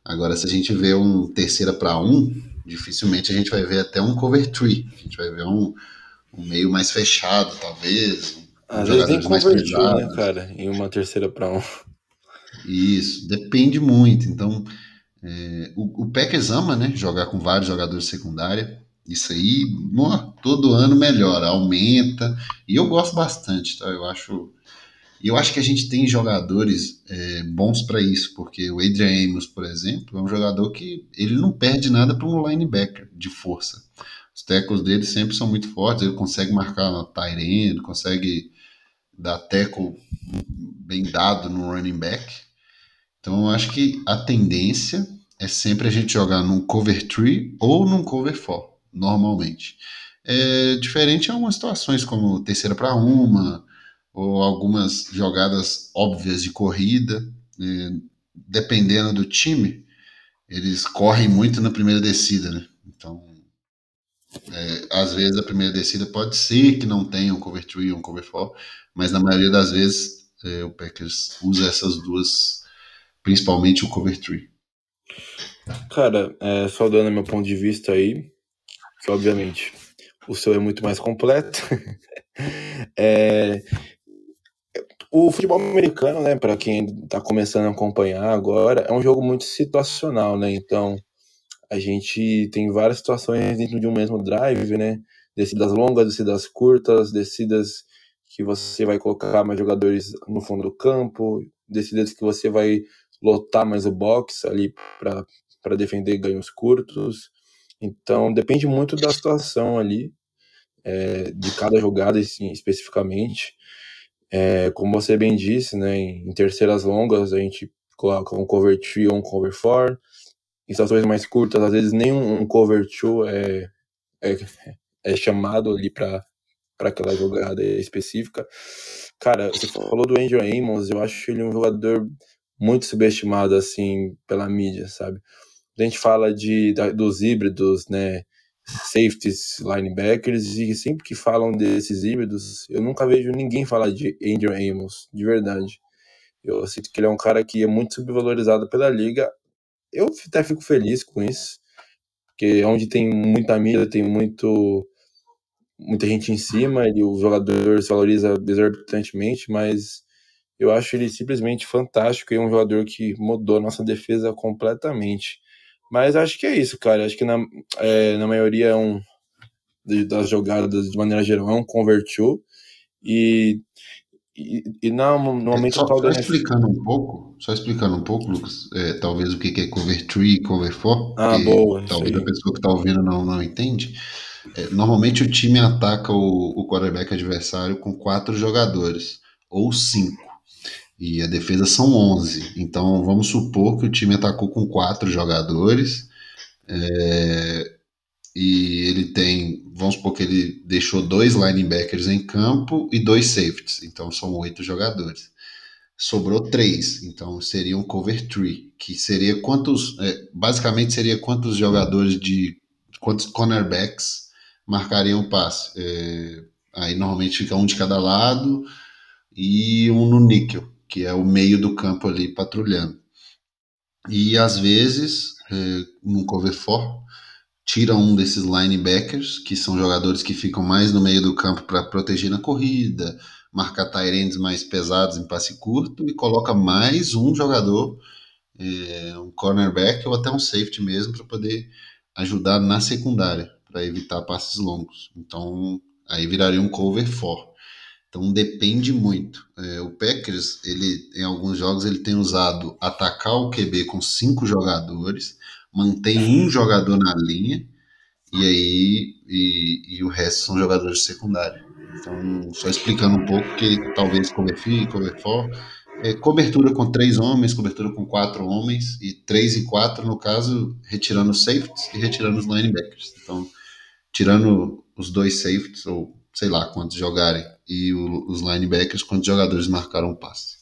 Agora, se a gente vê um terceira para um, dificilmente a gente vai ver até um cover tree. A gente vai ver um, um meio mais fechado, talvez. Um Às vezes tem cover tree, né, cara? Em uma terceira para um. Isso, depende muito. Então, é, o, o Packers ama, né? Jogar com vários jogadores secundária. Isso aí, todo ano melhora, aumenta. E eu gosto bastante, tá? Eu acho E eu acho que a gente tem jogadores é, bons para isso, porque o Adrian Amos, por exemplo, é um jogador que ele não perde nada para um linebacker de força. Os tackles dele sempre são muito fortes, ele consegue marcar uma tight consegue dar tackle bem dado no running back. Então eu acho que a tendência é sempre a gente jogar num cover 3 ou num cover 4, normalmente. É diferente em algumas situações, como terceira para uma, ou algumas jogadas óbvias de corrida. É, dependendo do time, eles correm muito na primeira descida, né? Então, é, às vezes a primeira descida pode ser que não tenha um cover 3 ou um cover 4, mas na maioria das vezes é, o Packers usa essas duas, principalmente o cover 3. Cara, é, só dando meu ponto de vista aí, que obviamente o seu é muito mais completo. é, o futebol americano, né, para quem está começando a acompanhar agora, é um jogo muito situacional, né? Então, a gente tem várias situações dentro de um mesmo drive, né? Descidas longas, descidas curtas, descidas que você vai colocar mais jogadores no fundo do campo, descidas que você vai lotar mais o box ali para defender ganhos curtos. Então, depende muito da situação ali, é, de cada jogada assim, especificamente. É, como você bem disse, né, em terceiras longas a gente coloca um cover 3 ou um cover 4. Em situações mais curtas, às vezes nem um cover 2 é, é, é chamado ali para aquela jogada específica. Cara, você falou do Andrew Amos, eu acho ele um jogador muito subestimado assim pela mídia, sabe? A gente fala de, dos híbridos, né? Safeties, linebackers, e sempre que falam desses híbridos, eu nunca vejo ninguém falar de Andrew Amos, de verdade. Eu sinto que ele é um cara que é muito subvalorizado pela liga. Eu até fico feliz com isso, porque onde tem muita mídia, tem muito muita gente em cima, e o jogador se valoriza exorbitantemente, mas eu acho ele simplesmente fantástico e é um jogador que mudou nossa defesa completamente. Mas acho que é isso, cara. Acho que na, é, na maioria é um, das jogadas, de maneira geral, é um convertiu. E, e, e não, normalmente só, só explicando um pouco, só explicando um pouco, Lucas, é, talvez o que é cover 3 cover 4, ah, boa, talvez a pessoa que está ouvindo não, não entende. É, normalmente o time ataca o, o quarterback adversário com quatro jogadores, ou cinco e a defesa são 11. Então vamos supor que o time atacou com quatro jogadores é, e ele tem, vamos supor que ele deixou dois linebackers em campo e dois safeties, então são oito jogadores. Sobrou três, então seria um cover three, que seria quantos, é, basicamente seria quantos jogadores de, quantos cornerbacks marcariam o passe. É, aí normalmente fica um de cada lado e um no níquel que é o meio do campo ali patrulhando. E às vezes, é, no cover 4, tira um desses linebackers, que são jogadores que ficam mais no meio do campo para proteger na corrida, marcar tight mais pesados em passe curto, e coloca mais um jogador, é, um cornerback ou até um safety mesmo, para poder ajudar na secundária, para evitar passes longos. Então, aí viraria um cover 4. Então depende muito. É, o Packers, ele em alguns jogos ele tem usado atacar o QB com cinco jogadores, mantém um jogador na linha e aí e, e o resto são jogadores secundários. Então só explicando um pouco que talvez cover free, cover for, é, cobertura com três homens, cobertura com quatro homens e três e quatro no caso retirando os safeties e retirando os linebackers. Então tirando os dois safeties ou sei lá quantos jogarem e o, os linebackers, quantos jogadores marcaram o passe.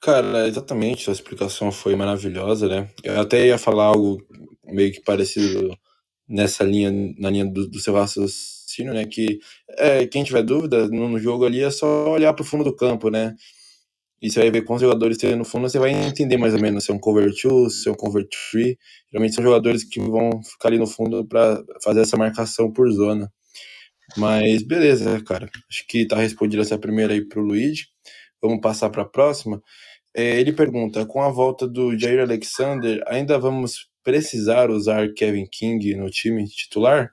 Cara, exatamente, sua explicação foi maravilhosa, né? Eu até ia falar algo meio que parecido nessa linha, na linha do, do seu raciocínio, né? Que é, quem tiver dúvida no, jogo ali é só olhar para o fundo do campo, né? E você vai ver quantos jogadores tem no fundo, você vai entender mais ou menos se é um cover 2, se é um cover 3. Geralmente são jogadores que vão ficar ali no fundo para fazer essa marcação por zona. Mas beleza, cara. Acho que tá respondida essa primeira aí pro Luigi. Vamos passar para a próxima. É, ele pergunta: com a volta do Jair Alexander, ainda vamos precisar usar Kevin King no time titular?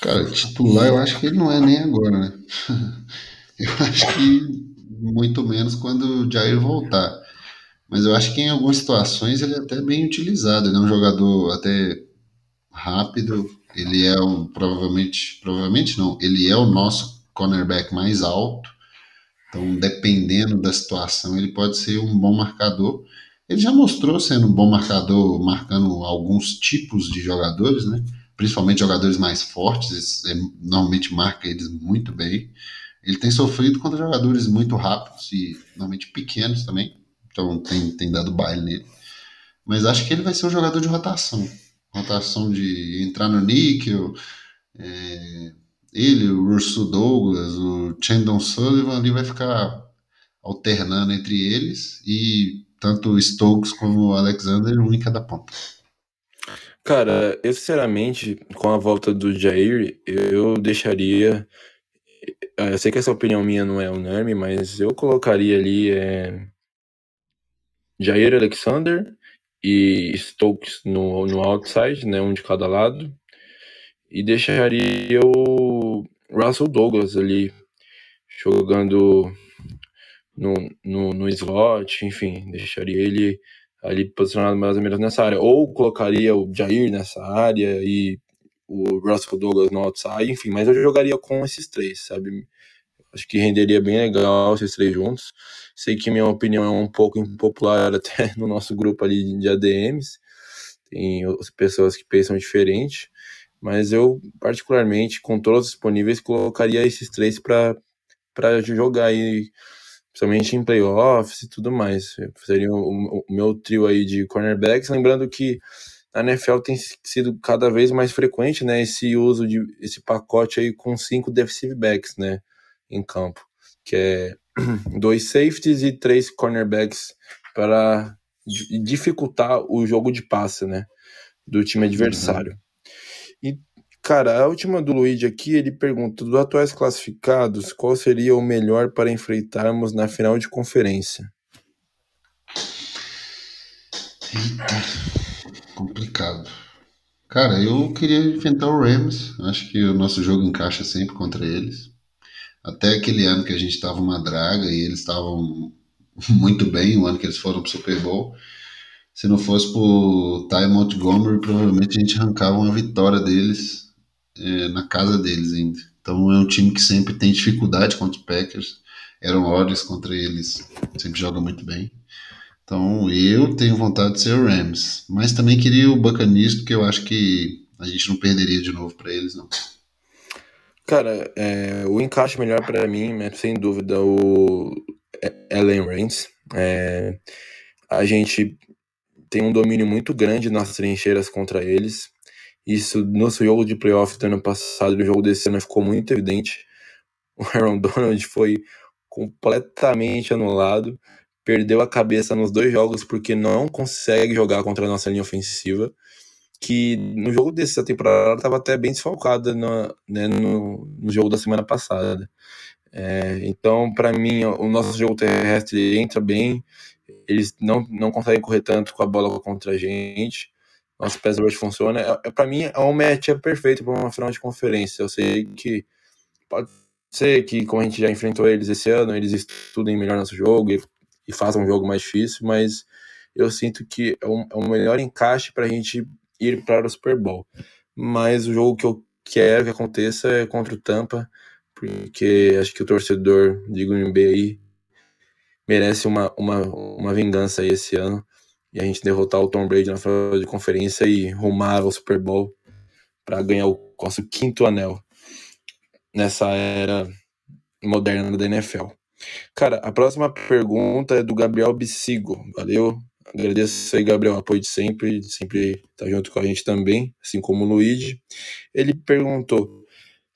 Cara, titular eu acho que ele não é nem agora, né? Eu acho que muito menos quando o Jair voltar. Mas eu acho que em algumas situações ele é até bem utilizado. Ele é um jogador até rápido. Ele é um, provavelmente, provavelmente não, ele é o nosso cornerback mais alto. Então, dependendo da situação, ele pode ser um bom marcador. Ele já mostrou sendo um bom marcador, marcando alguns tipos de jogadores, né? Principalmente jogadores mais fortes, é, normalmente marca eles muito bem. Ele tem sofrido contra jogadores muito rápidos e normalmente pequenos também, então tem, tem dado baile nele. Mas acho que ele vai ser um jogador de rotação rotação de entrar no níquel. É, ele, o Urso Douglas, o Chandon Sullivan ali vai ficar alternando entre eles e tanto o Stokes como o Alexander, um em cada ponta. Cara, eu sinceramente, com a volta do Jair, eu deixaria. Eu sei que essa opinião minha não é unânime, mas eu colocaria ali é, Jair Alexander e Stokes no, no outside, né, um de cada lado, e deixaria o Russell Douglas ali jogando no, no, no slot, enfim, deixaria ele ali posicionado mais ou menos nessa área, ou colocaria o Jair nessa área e o Russell Douglas no outside, enfim, mas eu jogaria com esses três, sabe? Acho que renderia bem legal esses três juntos. Sei que minha opinião é um pouco impopular até no nosso grupo ali de ADMs. Tem pessoas que pensam diferente, mas eu, particularmente, com todos disponíveis, colocaria esses três para jogar aí, principalmente em playoffs e tudo mais. Seria o, o meu trio aí de cornerbacks. Lembrando que na NFL tem sido cada vez mais frequente, né, esse uso de esse pacote aí com cinco defensive backs, né, em campo, que é dois safeties e três cornerbacks para dificultar o jogo de passe, né, do time adversário. Uhum. E cara, a última do Luigi aqui, ele pergunta: dos atuais classificados, qual seria o melhor para enfrentarmos na final de conferência? Eita, complicado. Cara, eu queria enfrentar o Rams. Acho que o nosso jogo encaixa sempre contra eles. Até aquele ano que a gente estava uma draga e eles estavam muito bem, o ano que eles foram pro Super Bowl. Se não fosse por Ty Montgomery, provavelmente a gente arrancava uma vitória deles é, na casa deles ainda. Então é um time que sempre tem dificuldade contra os Packers. Aaron Rodgers contra eles sempre joga muito bem. Então eu tenho vontade de ser o Rams, mas também queria o Buccaneers porque eu acho que a gente não perderia de novo para eles não. Cara, é, o encaixe melhor para mim é sem dúvida o Ellen Reigns. É, a gente tem um domínio muito grande nas trincheiras contra eles. Isso no jogo de playoff do ano passado e no jogo desse ano ficou muito evidente. O Aaron Donald foi completamente anulado, perdeu a cabeça nos dois jogos porque não consegue jogar contra a nossa linha ofensiva que no jogo dessa temporada estava até bem desfalcada no, né, no, no, jogo da semana passada. É, então, para mim, o nosso jogo terrestre entra bem, eles não, não conseguem correr tanto com a bola contra a gente. Nosso pass rush funciona. É, é para mim, é um match perfeito para uma final de conferência. Eu sei que pode ser que, como a gente já enfrentou eles esse ano, eles estudem melhor nosso jogo e, e façam um jogo mais difícil, mas eu sinto que é um, é um melhor encaixe para a gente ir para o Super Bowl. Mas o jogo que eu quero que aconteça é contra o Tampa, porque acho que o torcedor de Green Bay aí merece uma, uma, uma vingança aí esse ano e a gente derrotar o Tom Brady na final de conferência e rumar ao Super Bowl para ganhar o nosso quinto anel nessa era moderna da NFL. Cara, a próxima pergunta é do Gabriel Bicigo. Valeu, Agradeço aí, Gabriel, o apoio de sempre, de sempre tá junto com a gente também, assim como o Luigi. Ele perguntou: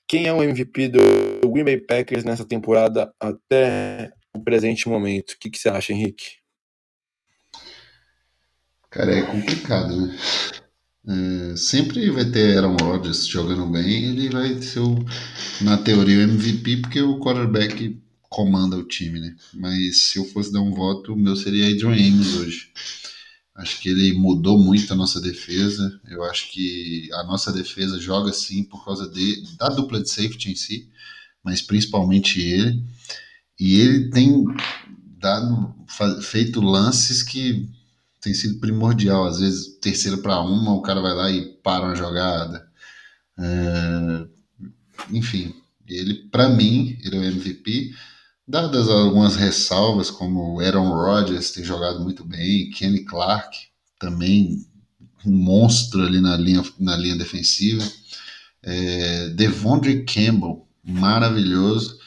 quem é o MVP do Green Bay Packers nessa temporada até o presente momento? O que, que você acha, Henrique? Cara, é complicado, né? É, sempre vai ter Aaron Rodgers jogando bem, ele vai ser, o, na teoria, o MVP, porque o quarterback comanda o time, né? Mas se eu fosse dar um voto, o meu seria Adrian Amos hoje. Acho que ele mudou muito a nossa defesa. Eu acho que a nossa defesa joga sim por causa de, da dupla de safety em si. mas principalmente ele. E ele tem dado, feito lances que tem sido primordial. Às vezes, terceiro para uma, o cara vai lá e para uma jogada. É, enfim, ele, para mim, ele é o MVP. Dadas algumas ressalvas, como Aaron Rodgers tem jogado muito bem, Kenny Clark também um monstro ali na linha, na linha defensiva. É, Devondre Campbell, maravilhoso.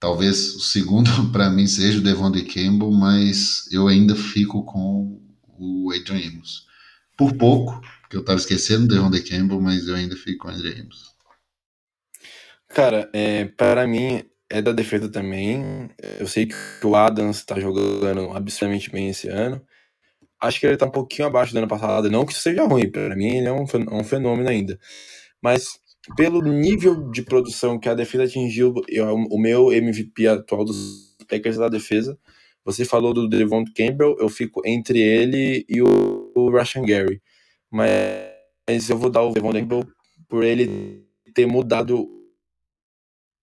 Talvez o segundo para mim seja o Devondre Campbell, mas eu ainda fico com o Adrian Amos. Por pouco, que eu estava esquecendo o Devondre Campbell, mas eu ainda fico com o Adrian Amos. Cara, é, para mim é da defesa também. Eu sei que o Adams está jogando absurdamente bem esse ano. Acho que ele tá um pouquinho abaixo do ano passado. Não que isso seja ruim, para mim ele é um, um fenômeno ainda. Mas pelo nível de produção que a defesa atingiu, eu, o meu MVP atual dos Packers é da defesa. Você falou do Devon Campbell, eu fico entre ele e o, o Russian Gary. Mas eu vou dar o Devon Campbell por ele ter mudado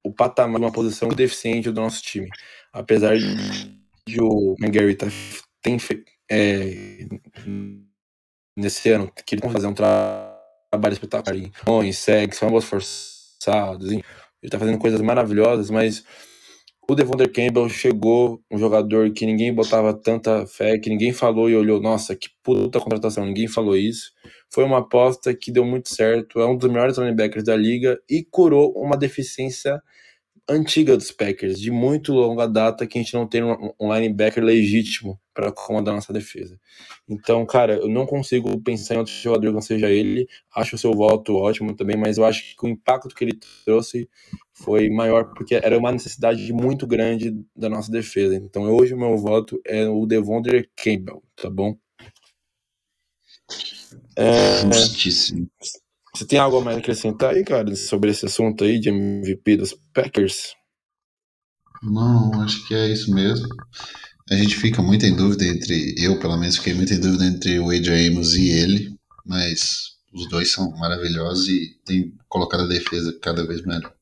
o patamar de uma posição deficiente do nosso time. Apesar de o Gary tá, tem é, nesse ano que ele vai fazer um trabalho espetacular em segue, são forçados, ele tá fazendo coisas maravilhosas, mas o Devonder Campbell chegou, um jogador que ninguém botava tanta fé, que ninguém falou e olhou, nossa, que puta contratação, ninguém falou isso. Foi uma aposta que deu muito certo, é um dos melhores linebackers da liga e curou uma deficiência antiga dos Packers, de muito longa data, que a gente não tem um, linebacker legítimo para comandar nossa defesa. Então, cara, eu não consigo pensar em outro jogador que não seja ele. Acho o seu voto ótimo também, mas eu acho que o impacto que ele trouxe foi maior, porque era uma necessidade muito grande da nossa defesa. Então, hoje o meu voto é o Devondre Campbell, tá bom? É, Justíssimo. Você tem algo a mais a acrescentar aí, cara, sobre esse assunto aí de MVP dos Packers? Não, acho que é isso mesmo. A gente fica muito em dúvida entre. Eu, pelo menos, fiquei muito em dúvida entre o Adrian Amos e ele, mas os dois são maravilhosos e tem colocado a defesa cada vez melhor.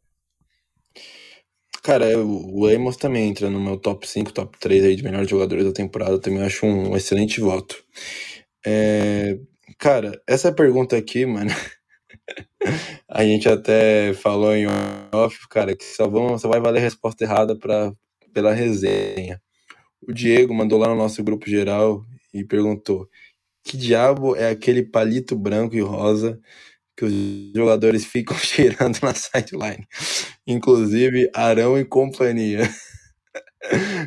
Cara, o Amos também entra no meu top 5, top 3 aí de melhores jogadores da temporada. Eu também acho um excelente voto. É... Cara, essa pergunta aqui, mano. A gente até falou em off, cara, que só, vão, só vai valer a resposta errada pra, pela resenha. O Diego mandou lá no nosso grupo geral e perguntou: que diabo é aquele palito branco e rosa que os jogadores ficam cheirando na sideline? Inclusive Arão e companhia.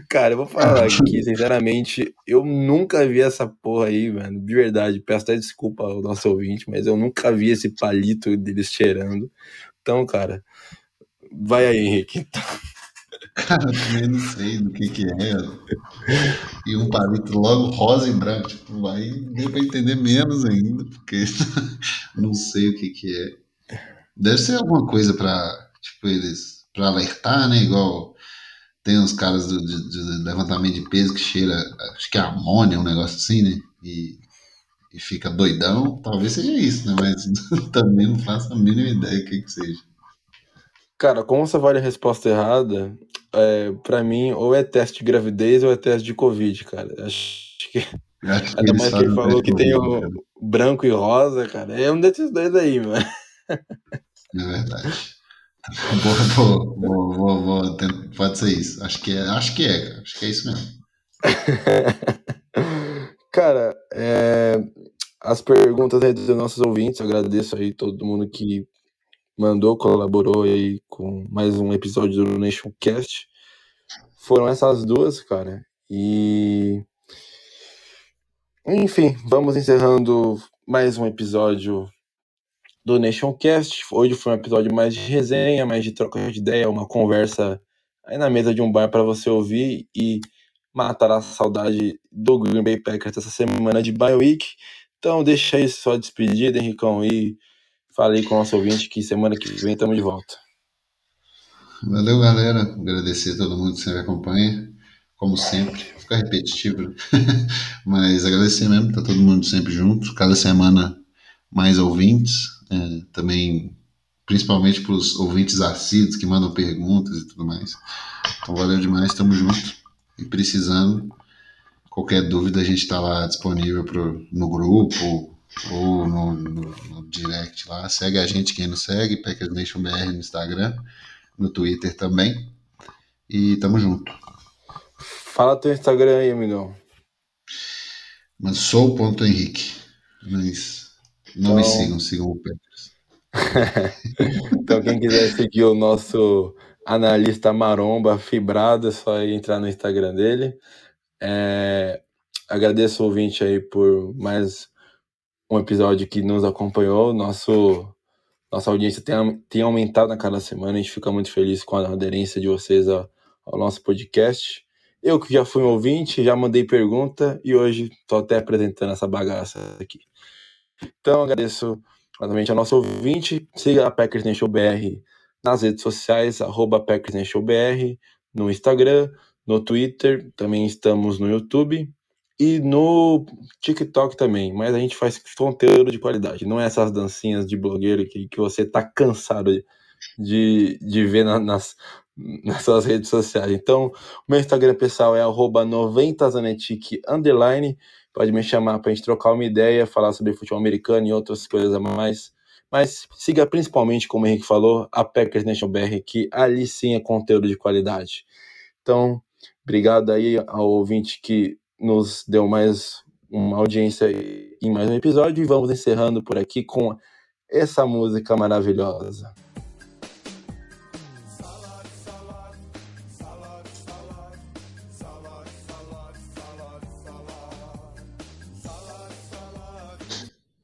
Cara, eu vou falar aqui, sinceramente, eu nunca vi essa porra aí, mano. De verdade, peço até desculpa ao nosso ouvinte, mas eu nunca vi esse palito deles cheirando. Então, cara, vai aí, Henrique. Cara, eu também não sei do que que é. E um palito logo rosa e branco, tipo, aí deu pra entender menos ainda, porque não sei o que que é. Deve ser alguma coisa pra, tipo, eles, pra alertar, né, igual tem uns caras do, de, de, levantamento de peso que cheira, acho que é amônia, um negócio assim, né? E, e fica doidão. Talvez seja isso, né? Mas também não faço a mínima ideia do que, que seja. Cara, como você vale a resposta errada, é, pra mim, ou é teste de gravidez ou é teste de Covid, cara. Acho que. Acho que Ainda mais que ele falou que tem o branco e rosa, cara. É um desses dois aí, mano. É verdade. Vou, vou, vou, pode ser isso. Acho que é, acho que é, acho que é isso mesmo. Cara, é, as perguntas aí dos nossos ouvintes, agradeço aí todo mundo que mandou, colaborou aí com mais um episódio do Nation Cast. Foram essas duas, cara. E enfim, vamos encerrando mais um episódio do Nationcast. Hoje foi um episódio mais de resenha, mais de troca de ideia, uma conversa aí na mesa de um bar para você ouvir e matar a saudade do Green Bay Packers essa semana de bye week. Então deixa aí só despedida, Henricão, e falei com o nosso ouvinte que semana que vem estamos de volta. Valeu, galera. Agradecer a todo mundo que sempre acompanha. Como sempre, ficar repetitivo, mas agradecer mesmo, tá todo mundo sempre junto. Cada semana mais ouvintes. É, também principalmente para os ouvintes assíduos que mandam perguntas e tudo mais. Então valeu demais, estamos juntos. E precisando, qualquer dúvida a gente está lá disponível pro, no grupo ou no, no, no, direct lá. Segue a gente quem não segue, Packers Nation BR no Instagram, no Twitter também. E tamo junto. Fala teu Instagram aí, amigão. Mas sou o ponto Henrique. Mas não então... me sigam, sigam o Packers. então quem quiser seguir o nosso analista maromba fibrado, é só entrar no Instagram dele. É, agradeço o ouvinte aí por mais um episódio que nos acompanhou. Nosso, nossa audiência tem, tem aumentado a cada semana. A gente fica muito feliz com a aderência de vocês ao, ao nosso podcast. Eu que já fui um ouvinte, já mandei pergunta e hoje estou até apresentando essa bagaça aqui. Então agradeço novamente ao nosso ouvinte. Siga a Packers Nation BR nas redes sociais, arroba Packers Nation BR, no Instagram, no Twitter, também estamos no YouTube e no TikTok também, mas a gente faz conteúdo de qualidade, não é essas dancinhas de blogueiro que, que você tá cansado de, de ver na, nas, nas suas redes sociais. Então, o meu Instagram pessoal é 90zanetic underline, pode me chamar para a gente trocar uma ideia, falar sobre futebol americano e outras coisas a mais. Mas siga principalmente, como o Henrique falou, a Packers Nation BR, que ali sim é conteúdo de qualidade. Então, obrigado aí ao ouvinte que nos deu mais uma audiência em mais um episódio e vamos encerrando por aqui com essa música maravilhosa.